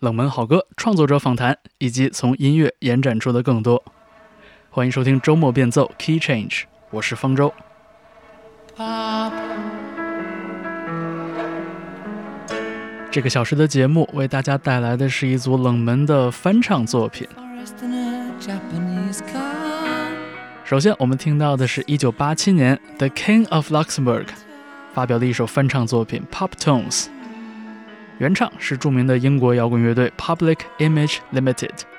冷门好歌、创作者访谈，以及从音乐延展出的更多。欢迎收听周末变奏 Key Change，我是方舟。这个小时的节目为大家带来的是一组冷门的翻唱作品。首先，我们听到的是一九八七年 The King of Luxembourg 发表的一首翻唱作品《Pop Tones》。原唱是著名的英国摇滚乐队 Public Image Limited。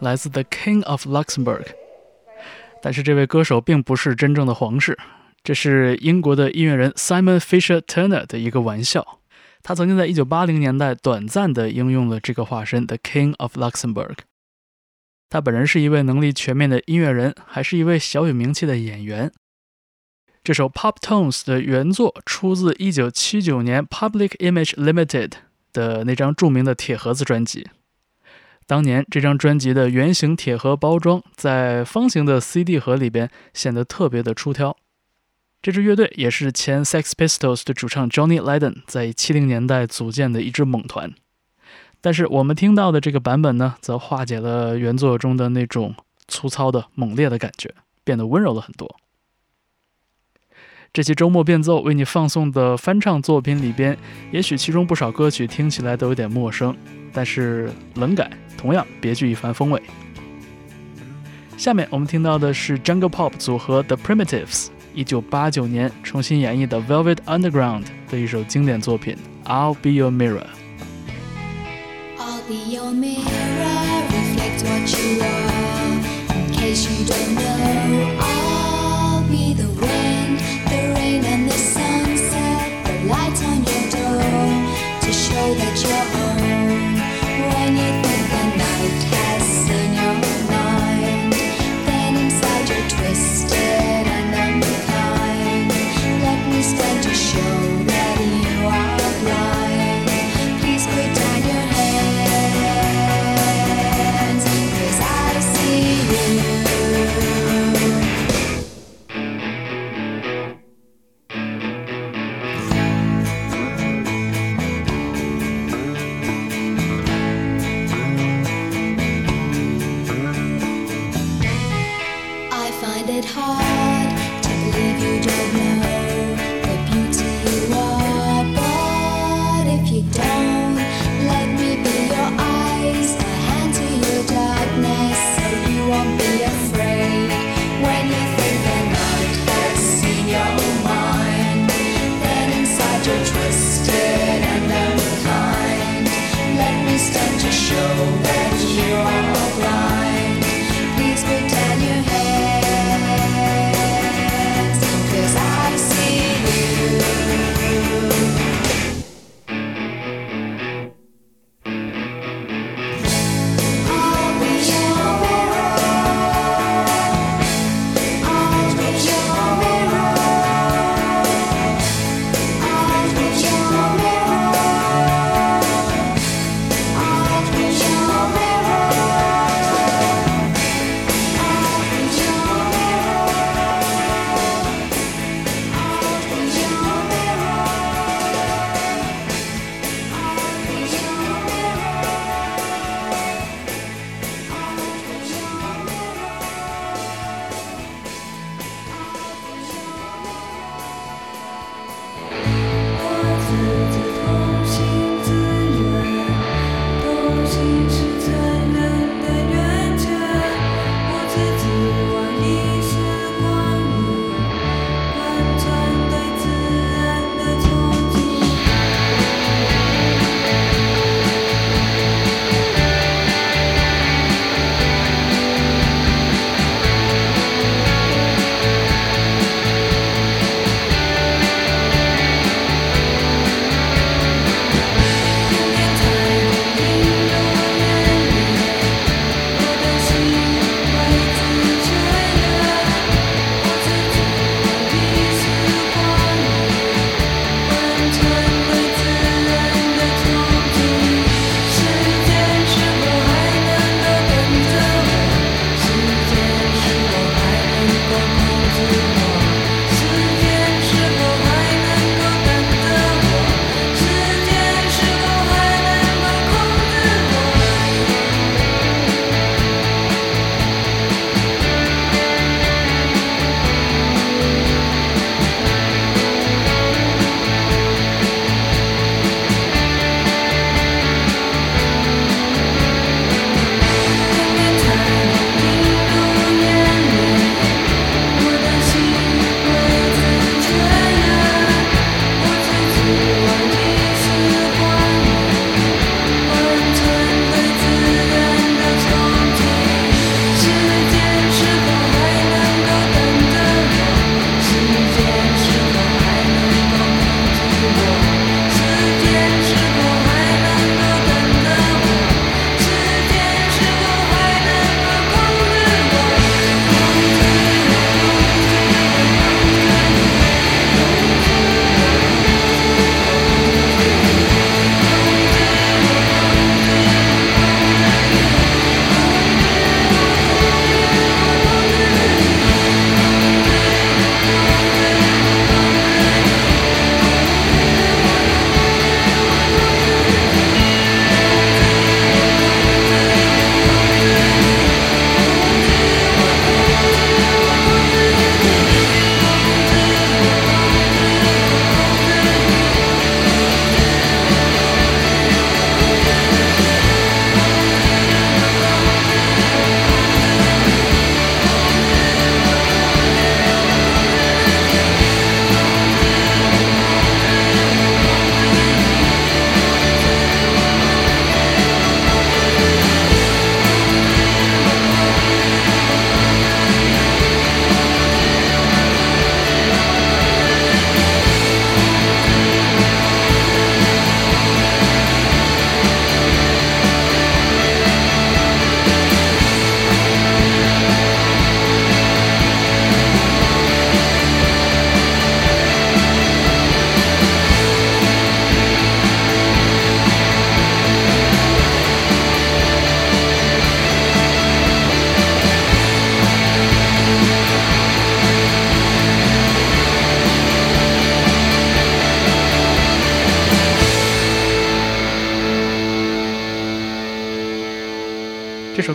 来自 The King of Luxembourg，但是这位歌手并不是真正的皇室，这是英国的音乐人 Simon Fisher Turner 的一个玩笑。他曾经在1980年代短暂地应用了这个化身 The King of Luxembourg。他本人是一位能力全面的音乐人，还是一位小有名气的演员。这首 Pop Tones 的原作出自1979年 Public Image Limited 的那张著名的铁盒子专辑。当年这张专辑的圆形铁盒包装在方形的 CD 盒里边显得特别的出挑。这支乐队也是前 Sex Pistols 的主唱 Johnny Lydon 在七零年代组建的一支猛团。但是我们听到的这个版本呢，则化解了原作中的那种粗糙的猛烈的感觉，变得温柔了很多。这期周末变奏为你放送的翻唱作品里边，也许其中不少歌曲听起来都有点陌生，但是冷感。同样别具一番风味。下面我们听到的是 Jungle Pop 组合 The Primitives 一九八九年重新演绎的 Velvet Underground 的一首经典作品 I'll Be Your Mirror。Be your mirror, reflect what you are. In case you don't know, your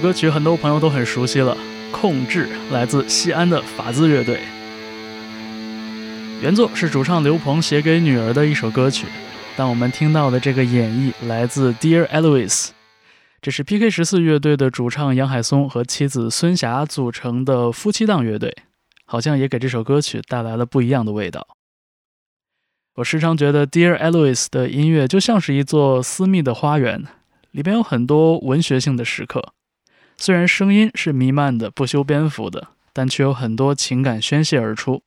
歌曲很多朋友都很熟悉了，《控制》来自西安的法兹乐队。原作是主唱刘鹏写给女儿的一首歌曲，但我们听到的这个演绎来自 Dear Eloise，这是 PK 十四乐队的主唱杨海松和妻子孙霞组成的夫妻档乐队，好像也给这首歌曲带来了不一样的味道。我时常觉得 Dear Eloise 的音乐就像是一座私密的花园，里边有很多文学性的时刻。虽然声音是弥漫的、不修边幅的，但却有很多情感宣泄而出。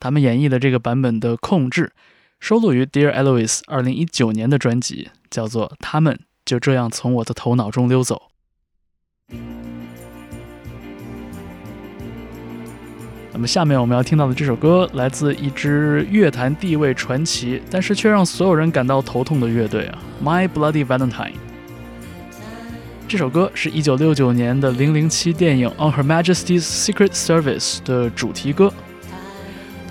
他们演绎的这个版本的《控制》，收录于 Dear Eloise 二零一九年的专辑，叫做《他们就这样从我的头脑中溜走》。那么下面我们要听到的这首歌，来自一支乐坛地位传奇，但是却让所有人感到头痛的乐队啊，My Bloody Valentine。这首歌是一九六九年的《零零七》电影《On Her Majesty's Secret Service》的主题歌，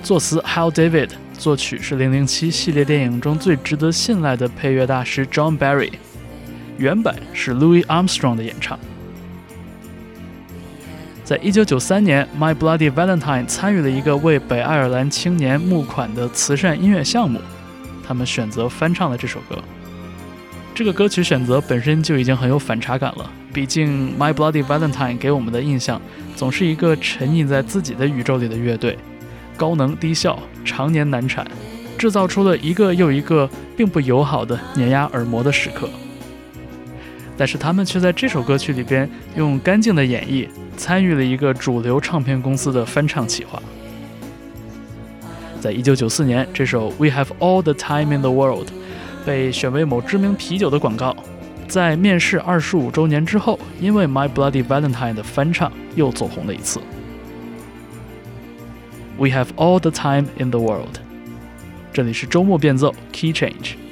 作词 Hal David，作曲是《零零七》系列电影中最值得信赖的配乐大师 John Barry，原版是 Louis Armstrong 的演唱。在一九九三年，《My Bloody Valentine》参与了一个为北爱尔兰青年募款的慈善音乐项目，他们选择翻唱了这首歌。这个歌曲选择本身就已经很有反差感了，毕竟《My Bloody Valentine》给我们的印象总是一个沉溺在自己的宇宙里的乐队，高能低效，常年难产，制造出了一个又一个并不友好的碾压耳膜的时刻。但是他们却在这首歌曲里边用干净的演绎。参与了一个主流唱片公司的翻唱企划。在一九九四年，这首《We Have All the Time in the World》被选为某知名啤酒的广告。在面世二十五周年之后，因为《My Bloody Valentine》的翻唱又走红了一次。《We Have All the Time in the World》，这里是周末变奏 Key Change。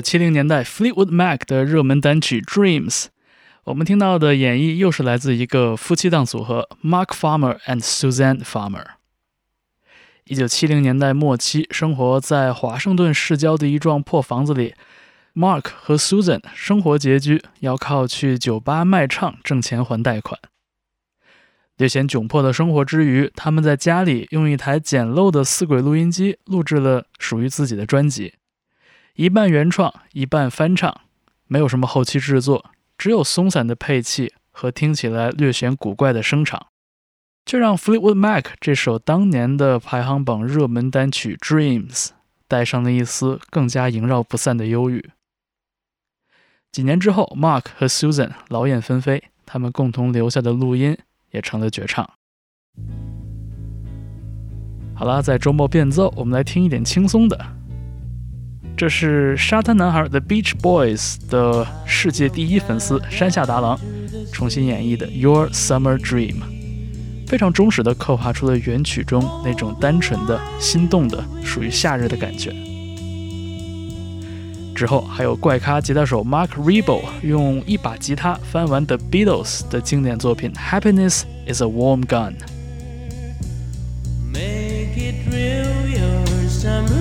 九七零年代 Fleetwood Mac 的热门单曲《Dreams》，我们听到的演绎又是来自一个夫妻档组合 Mark Farmer and Suzanne Farmer。一九七零年代末期，生活在华盛顿市郊的一幢破房子里，Mark 和 Susan 生活拮据，要靠去酒吧卖唱挣钱还贷款。略显窘迫的生活之余，他们在家里用一台简陋的四轨录音机录制了属于自己的专辑，一半原创，一半翻唱，没有什么后期制作，只有松散的配器和听起来略显古怪的声场，这让 Fleetwood Mac 这首当年的排行榜热门单曲《Dreams》带上了一丝更加萦绕不散的忧郁。几年之后，Mark 和 Susan 劳燕分飞，他们共同留下的录音也成了绝唱。好啦，在周末变奏，我们来听一点轻松的。这是沙滩男孩 The Beach Boys 的世界第一粉丝山下达郎重新演绎的《Your Summer Dream》，非常忠实的刻画出了原曲中那种单纯的、心动的、属于夏日的感觉。之后还有怪咖吉他手 Mark Rebo 用一把吉他翻完 The Beatles 的经典作品《Happiness Is a Warm Gun》。Make it real, your summer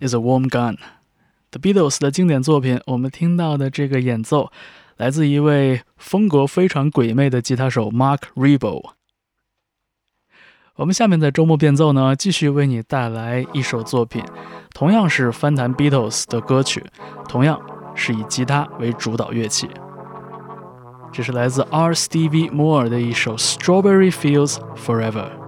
is a warm gun。The Beatles 的经典作品，我们听到的这个演奏，来自一位风格非常鬼魅的吉他手 Mark Rebo。我们下面在周末变奏呢，继续为你带来一首作品，同样是翻弹 Beatles 的歌曲，同样是以吉他为主导乐器。这是来自 RSTV Moore 的一首 Strawberry Feels Forever。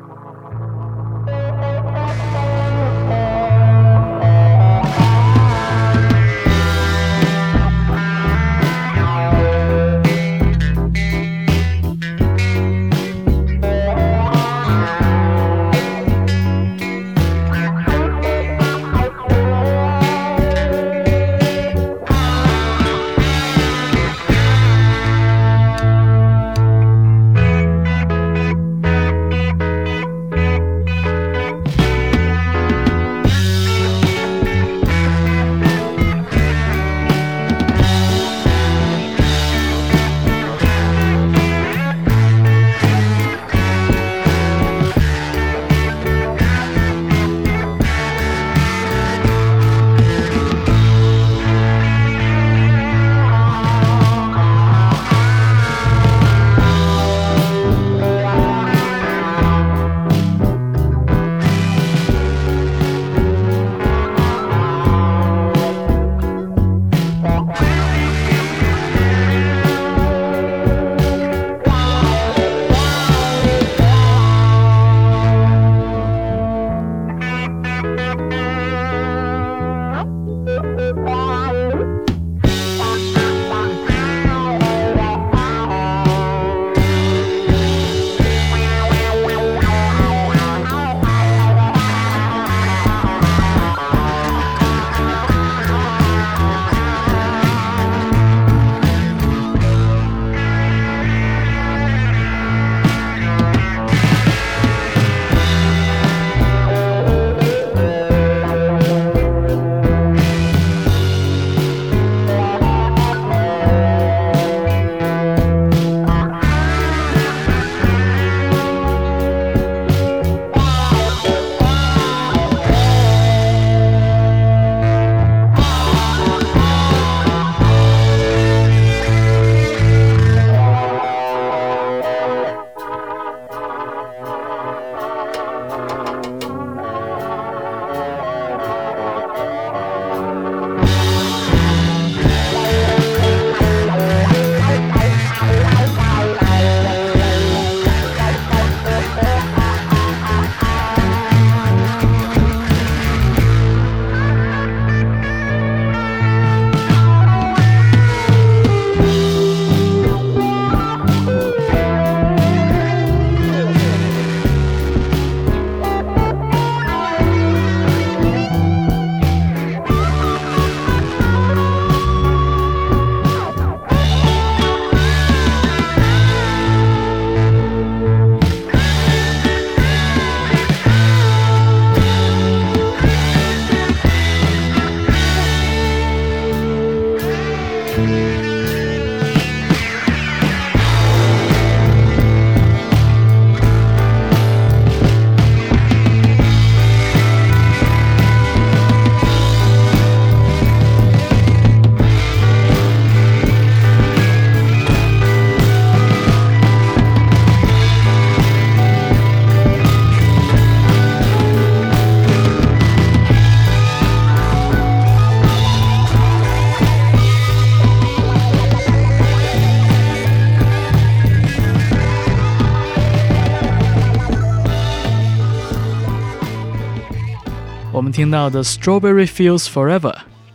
听到的《Strawberry Fields Forever》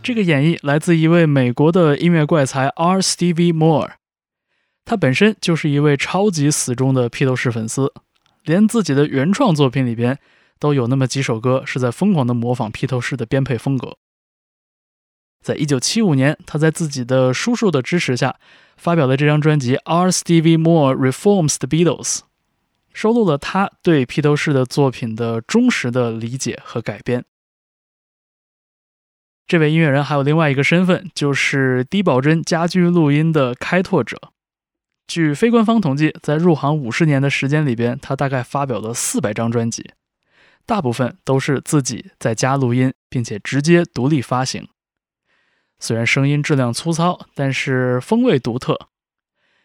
这个演绎来自一位美国的音乐怪才 R. Stevie Moore，他本身就是一位超级死忠的披头士粉丝，连自己的原创作品里边都有那么几首歌是在疯狂的模仿披头士的编配风格。在一九七五年，他在自己的叔叔的支持下，发表了这张专辑《R. Stevie Moore Reforms the Beatles》，收录了他对披头士的作品的忠实的理解和改编。这位音乐人还有另外一个身份，就是低保真家居录音的开拓者。据非官方统计，在入行五十年的时间里边，他大概发表了四百张专辑。大部分都是自己在家录音，并且直接独立发行。虽然声音质量粗糙，但是风味独特。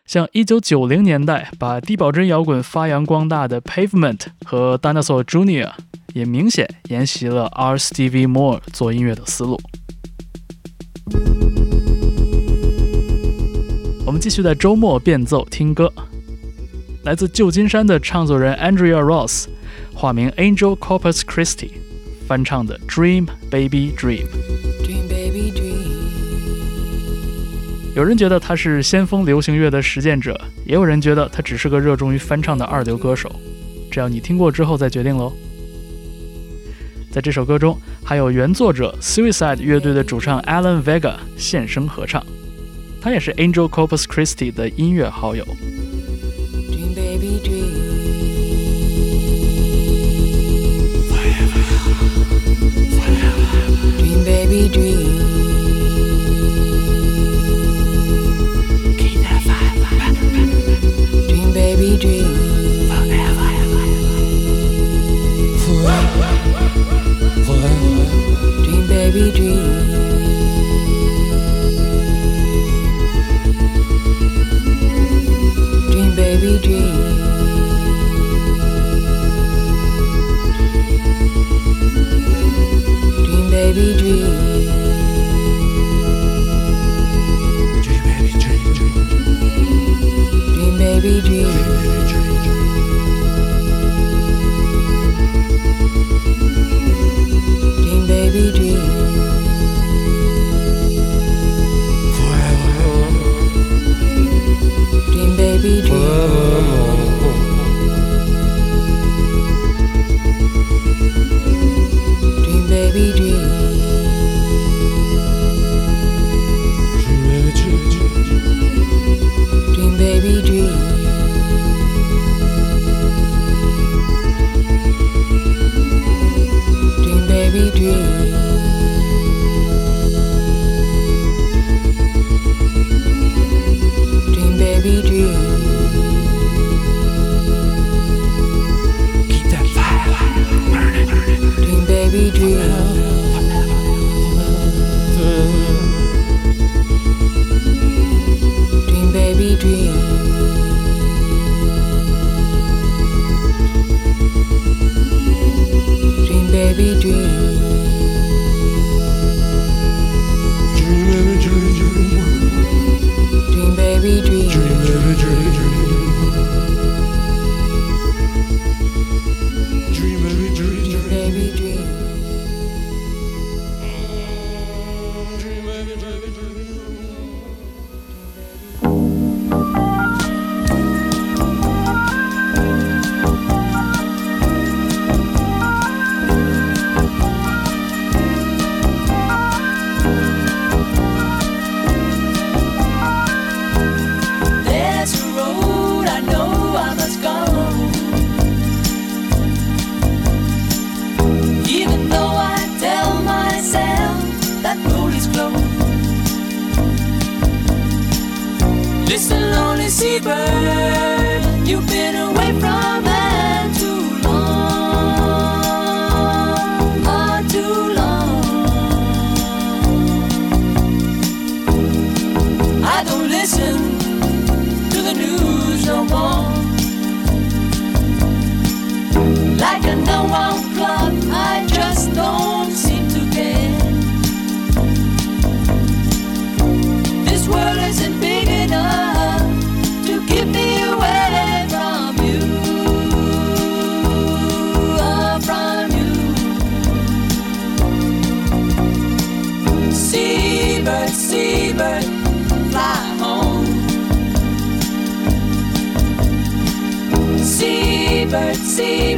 像1990年代把低保真摇滚发扬光大的 Pavement 和 Dinosaur Junior，也明显沿袭了 R. Stevie Moore 做音乐的思路。我们继续在周末变奏听歌，来自旧金山的唱作人 Andrea Ross，化名 Angel Corpus Christi，翻唱的《Dream Baby Dream》。有人觉得他是先锋流行乐的实践者，也有人觉得他只是个热衷于翻唱的二流歌手。这要你听过之后再决定喽。在这首歌中，还有原作者 Suicide 乐队的主唱 Alan Vega 现身合唱，他也是 Angel Corpus Christi 的音乐好友。Dream, baby, dream. Dream, baby, dream. Dream, baby, dream. Dream, baby, dream. Dream, baby, dream.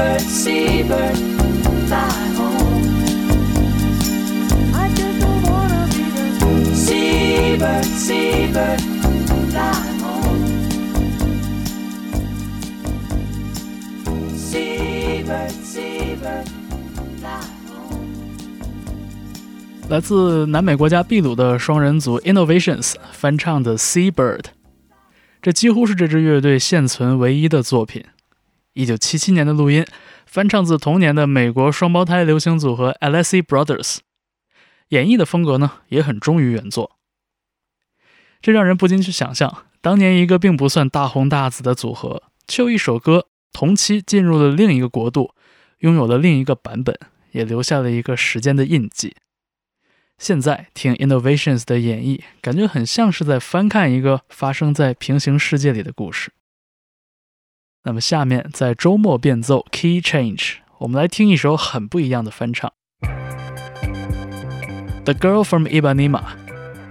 Seabird, seabird, fly home. I just don't wanna be the seabird, seabird, fly home. Seabird, seabird, fly home. 来自南美国家秘鲁的双人组 Innovations 翻唱的《Seabird》，这几乎是这支乐队现存唯一的作品。一九七七年的录音，翻唱自同年的美国双胞胎流行组合 Alessi Brothers，演绎的风格呢也很忠于原作。这让人不禁去想象，当年一个并不算大红大紫的组合，却有一首歌同期进入了另一个国度，拥有了另一个版本，也留下了一个时间的印记。现在听 Innovations 的演绎，感觉很像是在翻看一个发生在平行世界里的故事。那么下面在周末变奏 Key Change，我们来听一首很不一样的翻唱，《The Girl from Ipanema》，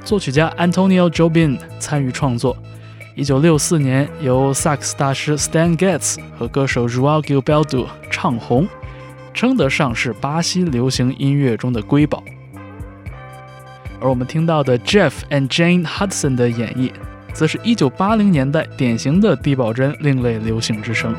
作曲家 Antonio Jobim 参与创作。一九六四年由萨克斯大师 Stan Getz 和歌手 Joao Gilberto 唱红，称得上是巴西流行音乐中的瑰宝。而我们听到的 Jeff and Jane Hudson 的演绎，则是一九八零年代典型的低保真另类流行之声。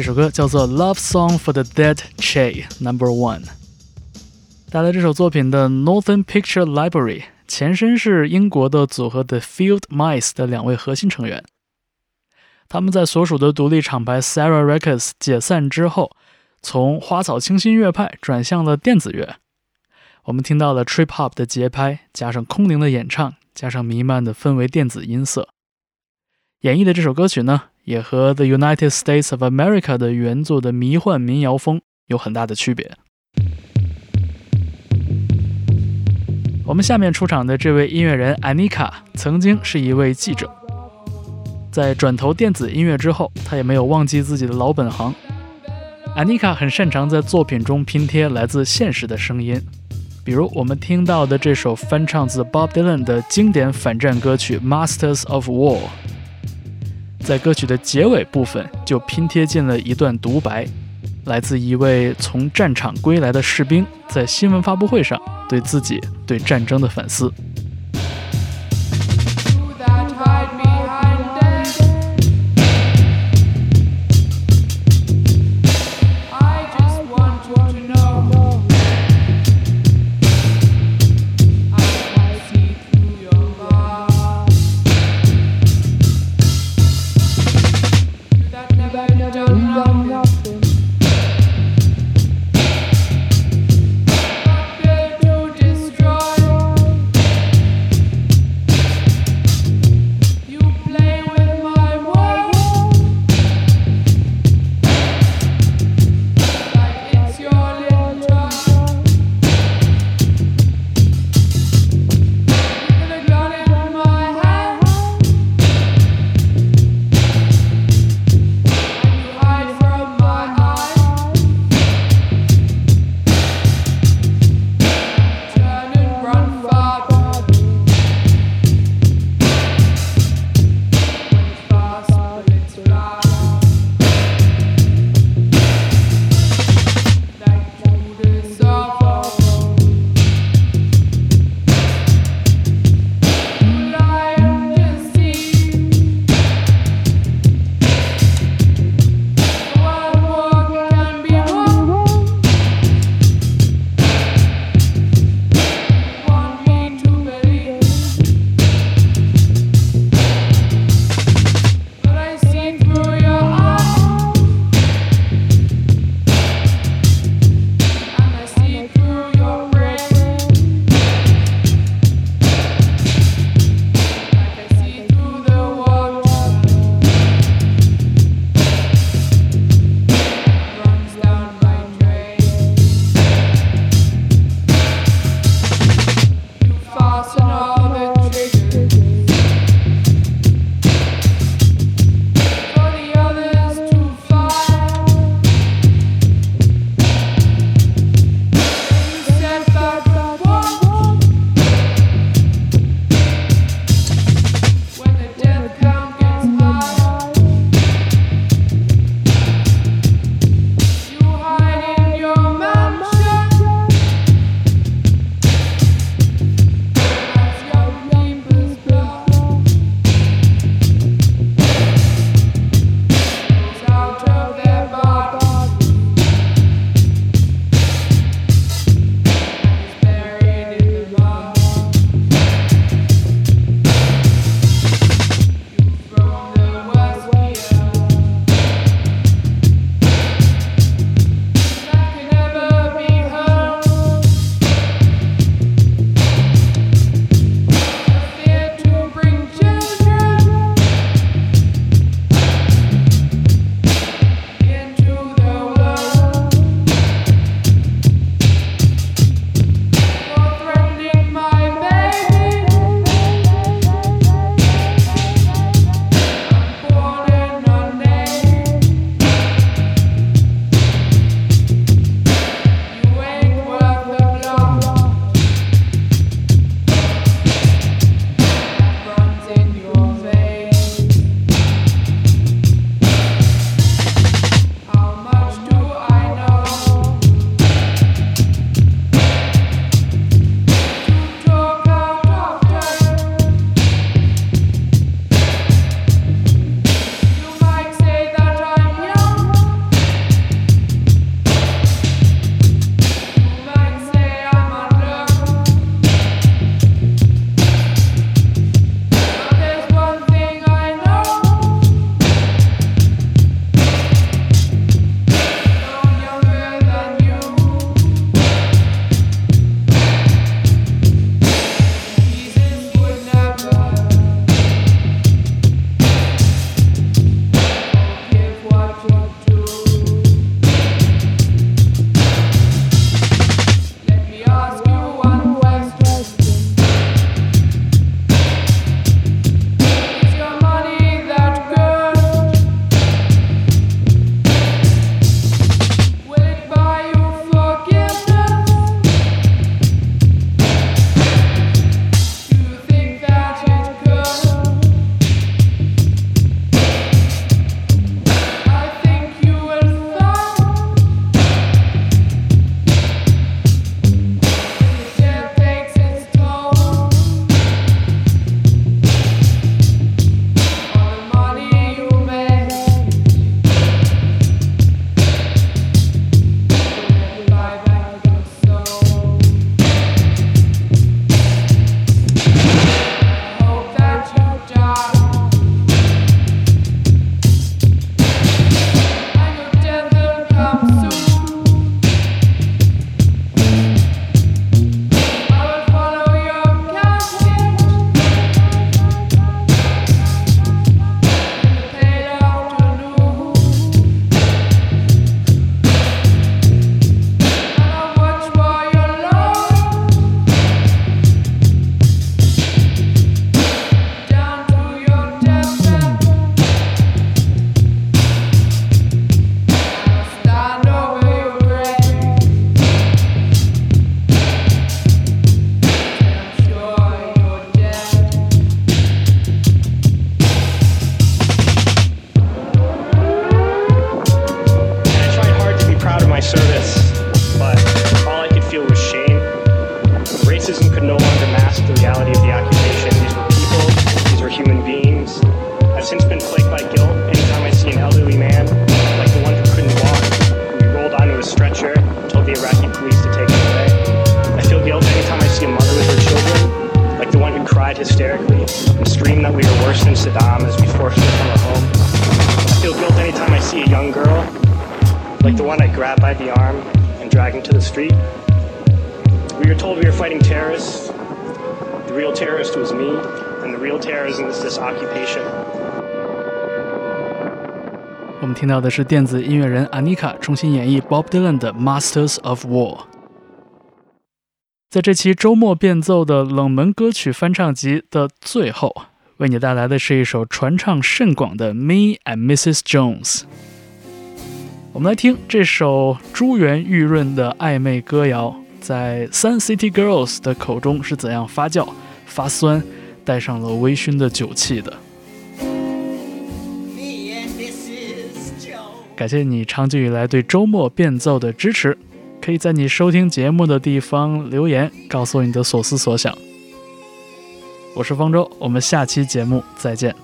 这首歌叫做《Love Song for the Dead Che Number One》。带来这首作品的 Northern Picture Library 前身是英国的组合 The Field Mice 的两位核心成员。他们在所属的独立厂牌 Sarah Records 解散之后，从花草清新乐派转向了电子乐。我们听到了 Trip Hop 的节拍，加上空灵的演唱，加上弥漫的氛围电子音色，演绎的这首歌曲呢，也和 The United States of America 的原作的迷幻民谣风有很大的区别。我们下面出场的这位音乐人 Anika 曾经是一位记者，在转投电子音乐之后，他也没有忘记自己的老本行。Anika 很擅长在作品中拼贴来自现实的声音，比如我们听到的这首翻唱自 Bob Dylan 的经典反战歌曲《Masters of War》，在歌曲的结尾部分就拼贴进了一段独白，来自一位从战场归来的士兵在新闻发布会上对自己对战争的反思。Occupation. 我们听到的是电子音乐人 Anika 重新演绎 Bob Dylan 的《Masters of War》。在这期周末变奏的冷门歌曲翻唱集的最后，为你带来的是一首传唱甚广的《Me and Mrs. Jones》。我们来听这首珠圆玉润的暧昧歌谣，在 Sun City Girls 的口中是怎样发酵、发酸，带上了微醺的酒气的。感谢你长久以来对周末变奏的支持，可以在你收听节目的地方留言，告诉我你的所思所想。我是方舟，我们下期节目再见。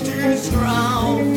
against his ground.